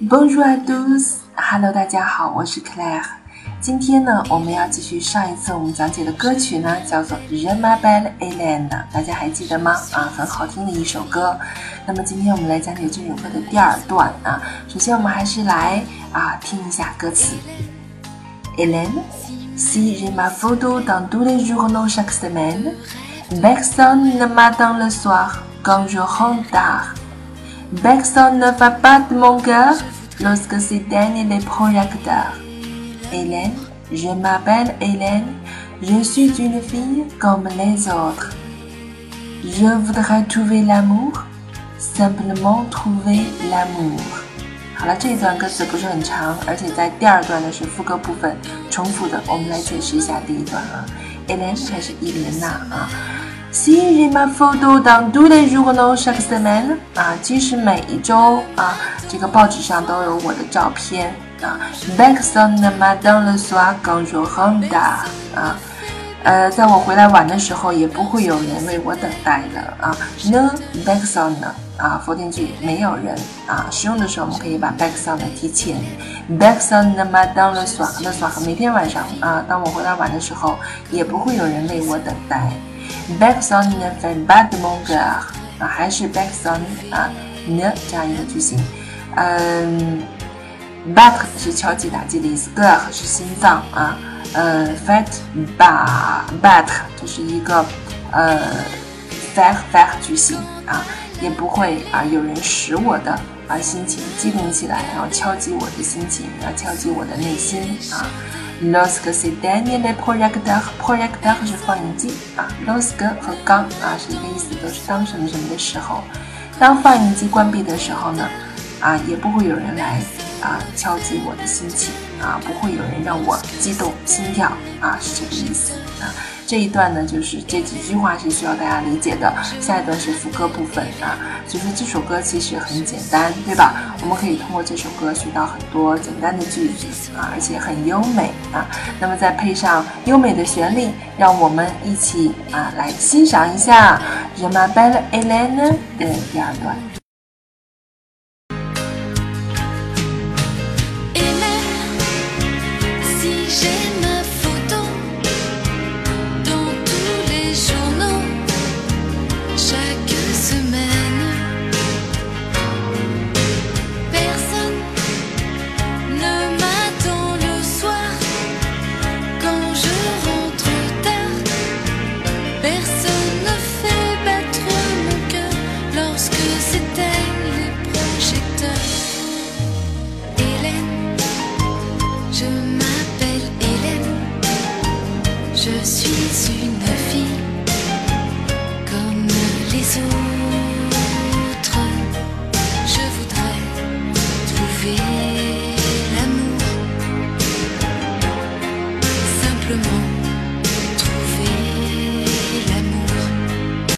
Bonjour à tous，Hello，大家好，我是 Claire。今天呢，我们要继续上一次我们讲解的歌曲呢，叫做《Je m'appelle Hélène》，大家还记得吗？啊，很好听的一首歌。那么今天我们来讲解这首歌的第二段啊。首先我们还是来啊听一下歌词。Hélène，si j'ai ma photo dans tous les journaux chaque semaine，personne ne m'attend le soir quand je rentre tard。Personne ne va pas de mon cœur lorsque s'éteignent les projecteurs. Hélène, je m'appelle Hélène, je suis une fille comme les autres. Je voudrais trouver l'amour, simplement trouver l'amour. 好了，这一段歌词不是很长，而且在第二段呢是副歌部分重复的。我们来解释一下第一段啊，Hélène 还是伊莲娜啊。 Si j'ai ma photo dans tous les journaux chaque semaine 啊，即使每一周啊，这个报纸上都有我的照片啊。Back on the m'attend le soir quand je rentre 啊，呃，在我回来晚的时候，也不会有人为我等待的啊。Ne personne 啊，否定句没有人啊，使用的时候我们可以把 personne 提前。Personne ne m'attend le soir，le soir 每天晚上啊，当我回来晚的时候，也不会有人为我等待。Personne ne fait pas de mon cœur 啊，还是 personne 啊，ne 这样一个句型。嗯，bat 是敲击打击的意思，cœur 是心脏啊。呃，fat ba bat 就是一个呃 fat fat 句型啊，也不会啊有人使我的啊心情激动起来，然后敲击我的心情，要敲击我的内心啊。Lorsque c'est dernier les projecteurs，projecteur 是放映机啊，los que 和刚啊是一个意思，都是当什么什么的时候。当放映机关闭的时候呢，啊也不会有人来啊敲击我的心情啊，不会有人让我激动心跳啊，是这个意思啊。这一段呢，就是这几句话是需要大家理解的。下一段是副歌部分啊，所以说这首歌其实很简单，对吧？我们可以通过这首歌学到很多简单的句子啊，而且很优美啊。那么再配上优美的旋律，让我们一起啊来欣赏一下《Je m'appelle Hélène》的第二段。vision Je suis une